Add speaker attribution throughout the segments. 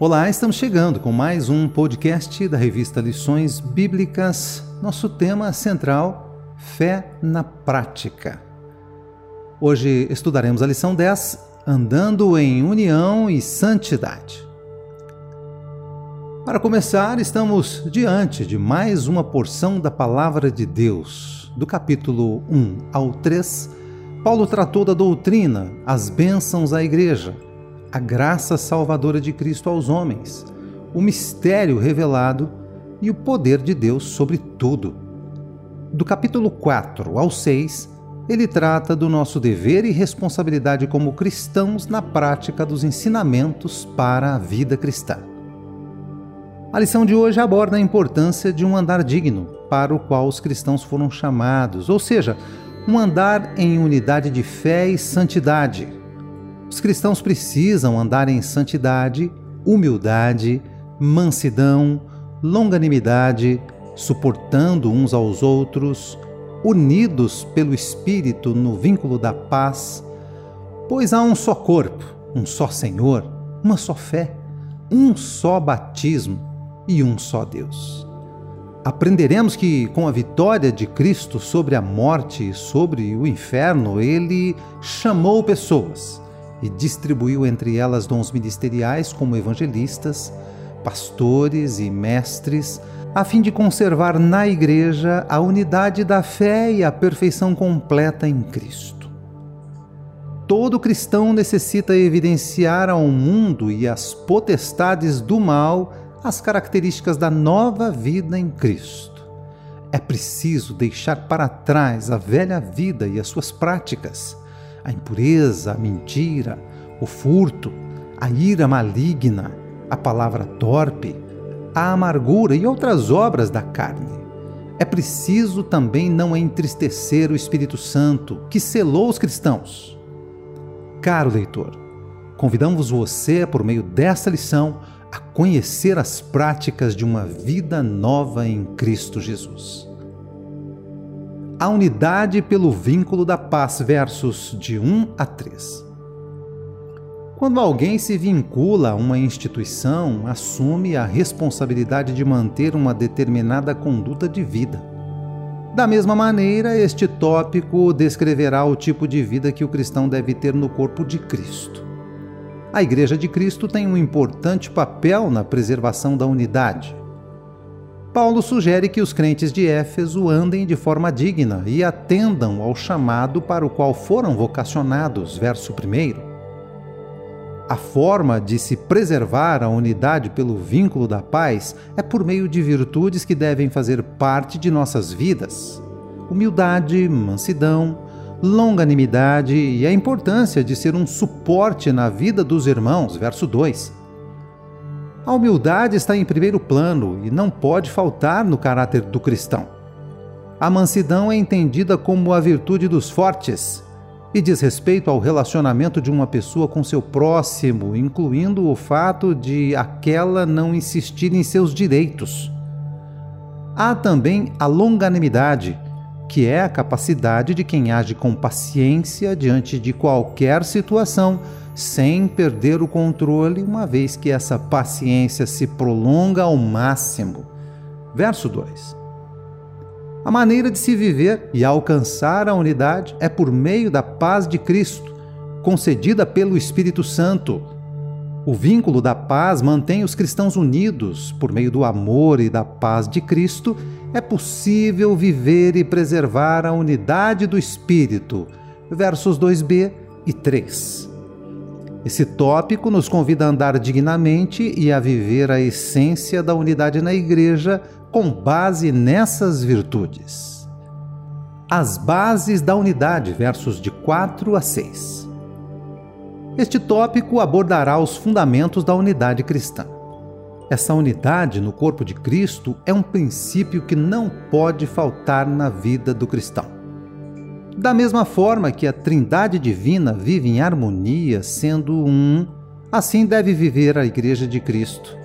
Speaker 1: Olá, estamos chegando com mais um podcast da revista Lições Bíblicas. Nosso tema central: Fé na Prática. Hoje estudaremos a lição 10, Andando em União e Santidade. Para começar, estamos diante de mais uma porção da Palavra de Deus. Do capítulo 1 ao 3, Paulo tratou da doutrina, as bênçãos à igreja a graça salvadora de Cristo aos homens, o mistério revelado e o poder de Deus sobre tudo. Do capítulo 4 ao 6, ele trata do nosso dever e responsabilidade como cristãos na prática dos ensinamentos para a vida cristã. A lição de hoje aborda a importância de um andar digno para o qual os cristãos foram chamados, ou seja, um andar em unidade de fé e santidade, os cristãos precisam andar em santidade, humildade, mansidão, longanimidade, suportando uns aos outros, unidos pelo Espírito no vínculo da paz, pois há um só corpo, um só Senhor, uma só fé, um só batismo e um só Deus. Aprenderemos que, com a vitória de Cristo sobre a morte e sobre o inferno, ele chamou pessoas e distribuiu entre elas dons ministeriais como evangelistas, pastores e mestres, a fim de conservar na Igreja a unidade da fé e a perfeição completa em Cristo. Todo cristão necessita evidenciar ao mundo e às potestades do mal as características da nova vida em Cristo. É preciso deixar para trás a velha vida e as suas práticas a impureza, a mentira, o furto, a ira maligna, a palavra torpe, a amargura e outras obras da carne. É preciso também não entristecer o Espírito Santo, que selou os cristãos. Caro leitor, convidamos você, por meio desta lição, a conhecer as práticas de uma vida nova em Cristo Jesus a unidade pelo vínculo da paz, versos de 1 a 3. Quando alguém se vincula a uma instituição, assume a responsabilidade de manter uma determinada conduta de vida. Da mesma maneira, este tópico descreverá o tipo de vida que o cristão deve ter no corpo de Cristo. A Igreja de Cristo tem um importante papel na preservação da unidade. Paulo sugere que os crentes de Éfeso andem de forma digna e atendam ao chamado para o qual foram vocacionados, verso 1. A forma de se preservar a unidade pelo vínculo da paz é por meio de virtudes que devem fazer parte de nossas vidas: humildade, mansidão, longanimidade e a importância de ser um suporte na vida dos irmãos, verso 2. A humildade está em primeiro plano e não pode faltar no caráter do cristão. A mansidão é entendida como a virtude dos fortes e diz respeito ao relacionamento de uma pessoa com seu próximo, incluindo o fato de aquela não insistir em seus direitos. Há também a longanimidade, que é a capacidade de quem age com paciência diante de qualquer situação sem perder o controle, uma vez que essa paciência se prolonga ao máximo. Verso 2. A maneira de se viver e alcançar a unidade é por meio da paz de Cristo, concedida pelo Espírito Santo. O vínculo da paz mantém os cristãos unidos. Por meio do amor e da paz de Cristo, é possível viver e preservar a unidade do Espírito. Versos 2b e 3. Esse tópico nos convida a andar dignamente e a viver a essência da unidade na igreja com base nessas virtudes. As bases da unidade, versos de 4 a 6. Este tópico abordará os fundamentos da unidade cristã. Essa unidade no corpo de Cristo é um princípio que não pode faltar na vida do cristão. Da mesma forma que a Trindade Divina vive em harmonia, sendo um, assim deve viver a Igreja de Cristo.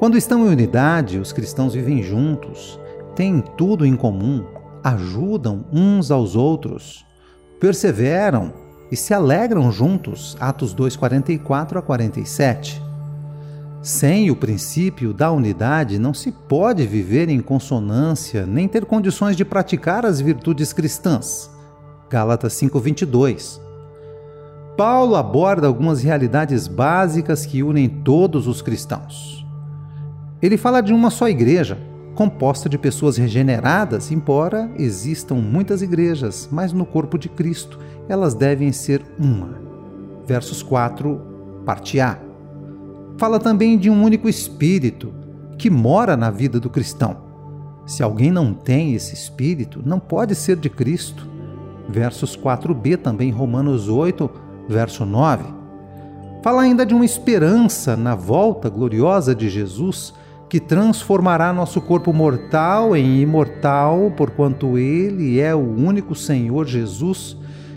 Speaker 1: Quando estão em unidade, os cristãos vivem juntos, têm tudo em comum, ajudam uns aos outros, perseveram e se alegram juntos. Atos 2, 44 a 47. Sem o princípio da unidade, não se pode viver em consonância nem ter condições de praticar as virtudes cristãs. Gálatas 5:22. Paulo aborda algumas realidades básicas que unem todos os cristãos. Ele fala de uma só igreja, composta de pessoas regeneradas, embora existam muitas igrejas, mas no corpo de Cristo elas devem ser uma. Versos 4, parte A. Fala também de um único espírito que mora na vida do cristão. Se alguém não tem esse espírito, não pode ser de Cristo. Versos 4b também, Romanos 8, verso 9. Fala ainda de uma esperança na volta gloriosa de Jesus que transformará nosso corpo mortal em imortal, porquanto ele é o único Senhor Jesus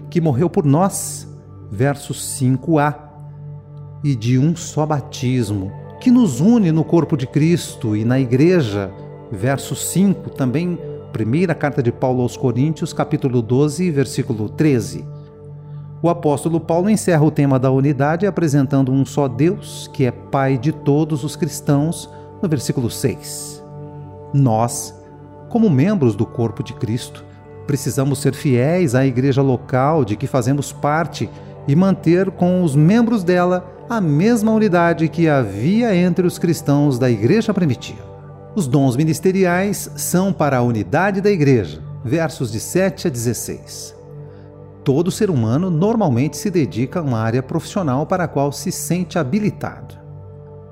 Speaker 1: que morreu por nós. Versos 5a e de um só batismo, que nos une no corpo de Cristo e na Igreja. Verso 5, também primeira carta de Paulo aos Coríntios, capítulo 12, versículo 13. O apóstolo Paulo encerra o tema da unidade apresentando um só Deus, que é Pai de todos os cristãos, no versículo 6. Nós, como membros do corpo de Cristo, precisamos ser fiéis à igreja local de que fazemos parte e manter com os membros dela a mesma unidade que havia entre os cristãos da igreja primitiva. Os dons ministeriais são para a unidade da igreja, versos de 7 a 16. Todo ser humano normalmente se dedica a uma área profissional para a qual se sente habilitado.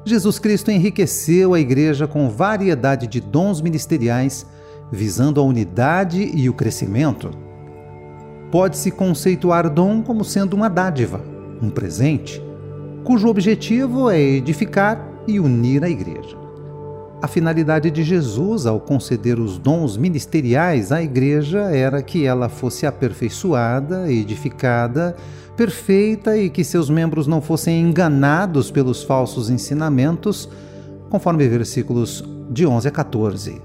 Speaker 1: Jesus Cristo enriqueceu a igreja com variedade de dons ministeriais, visando a unidade e o crescimento. Pode-se conceituar dom como sendo uma dádiva, um presente, cujo objetivo é edificar e unir a igreja. A finalidade de Jesus ao conceder os dons ministeriais à igreja era que ela fosse aperfeiçoada, edificada, perfeita e que seus membros não fossem enganados pelos falsos ensinamentos, conforme versículos de 11 a 14.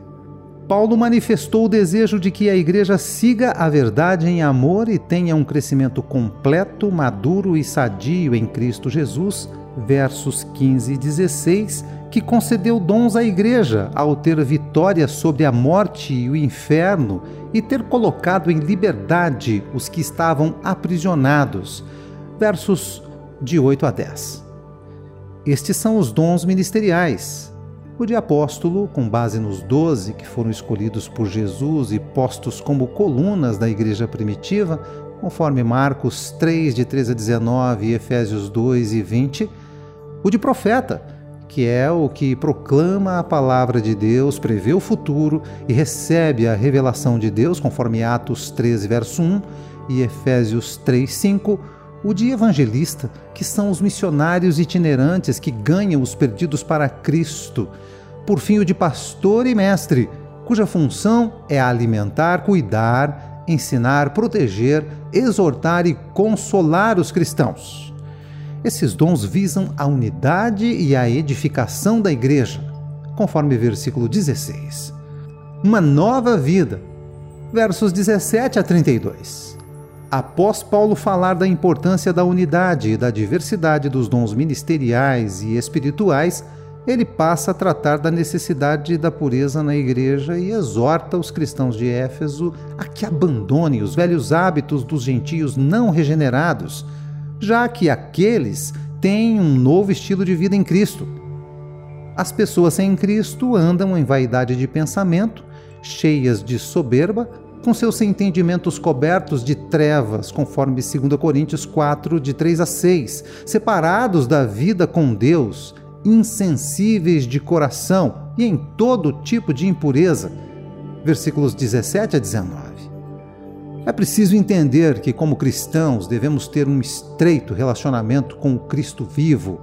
Speaker 1: Paulo manifestou o desejo de que a igreja siga a verdade em amor e tenha um crescimento completo, maduro e sadio em Cristo Jesus, versos 15 e 16, que concedeu dons à igreja ao ter vitória sobre a morte e o inferno e ter colocado em liberdade os que estavam aprisionados, versos de 8 a 10. Estes são os dons ministeriais o de apóstolo, com base nos doze que foram escolhidos por Jesus e postos como colunas da igreja primitiva, conforme Marcos 3, de 13 a 19 e Efésios 2 e 20. O de profeta, que é o que proclama a palavra de Deus, prevê o futuro e recebe a revelação de Deus, conforme Atos 13, verso 1 e Efésios 3, 5 o de evangelista, que são os missionários itinerantes que ganham os perdidos para Cristo. Por fim, o de pastor e mestre, cuja função é alimentar, cuidar, ensinar, proteger, exortar e consolar os cristãos. Esses dons visam a unidade e a edificação da igreja, conforme versículo 16. Uma nova vida, versos 17 a 32. Após Paulo falar da importância da unidade e da diversidade dos dons ministeriais e espirituais, ele passa a tratar da necessidade da pureza na igreja e exorta os cristãos de Éfeso a que abandonem os velhos hábitos dos gentios não regenerados, já que aqueles têm um novo estilo de vida em Cristo. As pessoas sem Cristo andam em vaidade de pensamento, cheias de soberba, com seus entendimentos cobertos de trevas, conforme 2 Coríntios 4, de 3 a 6, separados da vida com Deus, insensíveis de coração e em todo tipo de impureza. Versículos 17 a 19. É preciso entender que, como cristãos, devemos ter um estreito relacionamento com o Cristo vivo.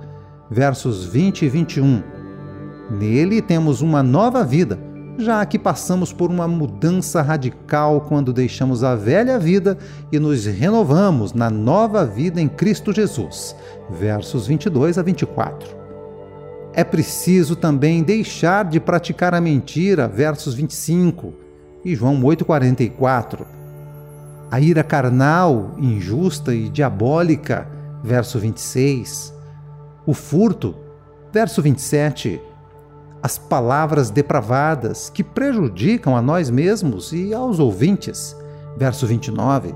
Speaker 1: Versos 20 e 21. Nele temos uma nova vida já que passamos por uma mudança radical quando deixamos a velha vida e nos renovamos na nova vida em Cristo Jesus. Versos 22 a 24. É preciso também deixar de praticar a mentira, versos 25 e João 8:44. A ira carnal, injusta e diabólica, verso 26. O furto, Verso 27. As palavras depravadas que prejudicam a nós mesmos e aos ouvintes. Verso 29.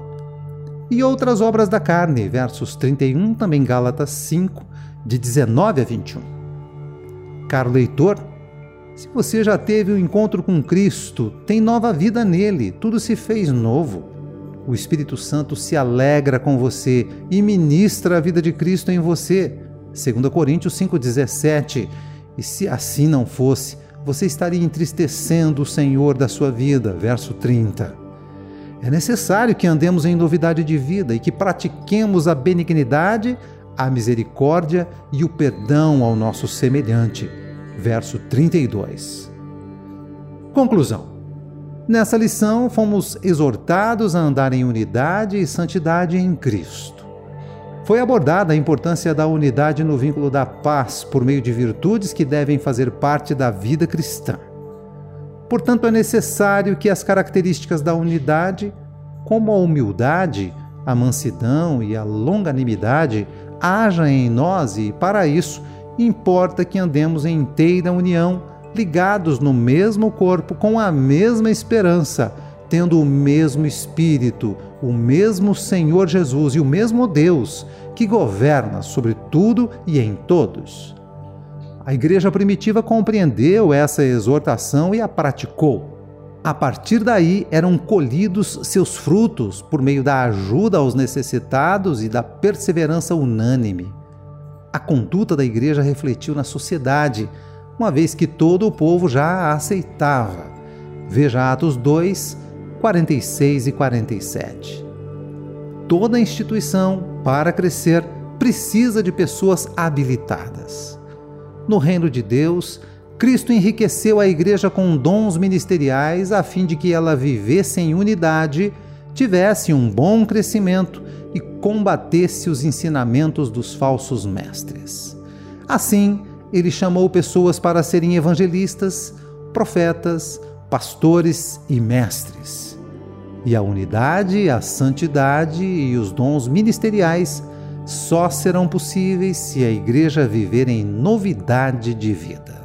Speaker 1: E outras obras da carne. Versos 31, também Gálatas 5, de 19 a 21. Caro leitor, se você já teve um encontro com Cristo, tem nova vida nele, tudo se fez novo. O Espírito Santo se alegra com você e ministra a vida de Cristo em você. 2 Coríntios 5,17. E se assim não fosse, você estaria entristecendo o Senhor da sua vida. Verso 30. É necessário que andemos em novidade de vida e que pratiquemos a benignidade, a misericórdia e o perdão ao nosso semelhante verso 32. Conclusão. Nessa lição, fomos exortados a andar em unidade e santidade em Cristo. Foi abordada a importância da unidade no vínculo da paz por meio de virtudes que devem fazer parte da vida cristã. Portanto, é necessário que as características da unidade, como a humildade, a mansidão e a longanimidade, hajam em nós e, para isso, importa que andemos em inteira união, ligados no mesmo corpo, com a mesma esperança, tendo o mesmo Espírito, o mesmo Senhor Jesus e o mesmo Deus que governa sobre tudo e em todos. A igreja primitiva compreendeu essa exortação e a praticou. A partir daí eram colhidos seus frutos por meio da ajuda aos necessitados e da perseverança unânime a conduta da igreja refletiu na sociedade, uma vez que todo o povo já a aceitava. Veja Atos 2, 46 e 47. Toda instituição, para crescer, precisa de pessoas habilitadas. No reino de Deus, Cristo enriqueceu a igreja com dons ministeriais a fim de que ela vivesse em unidade, tivesse um bom crescimento e combatesse os ensinamentos dos falsos mestres. Assim, ele chamou pessoas para serem evangelistas, profetas, pastores e mestres. E a unidade, a santidade e os dons ministeriais só serão possíveis se a igreja viver em novidade de vida.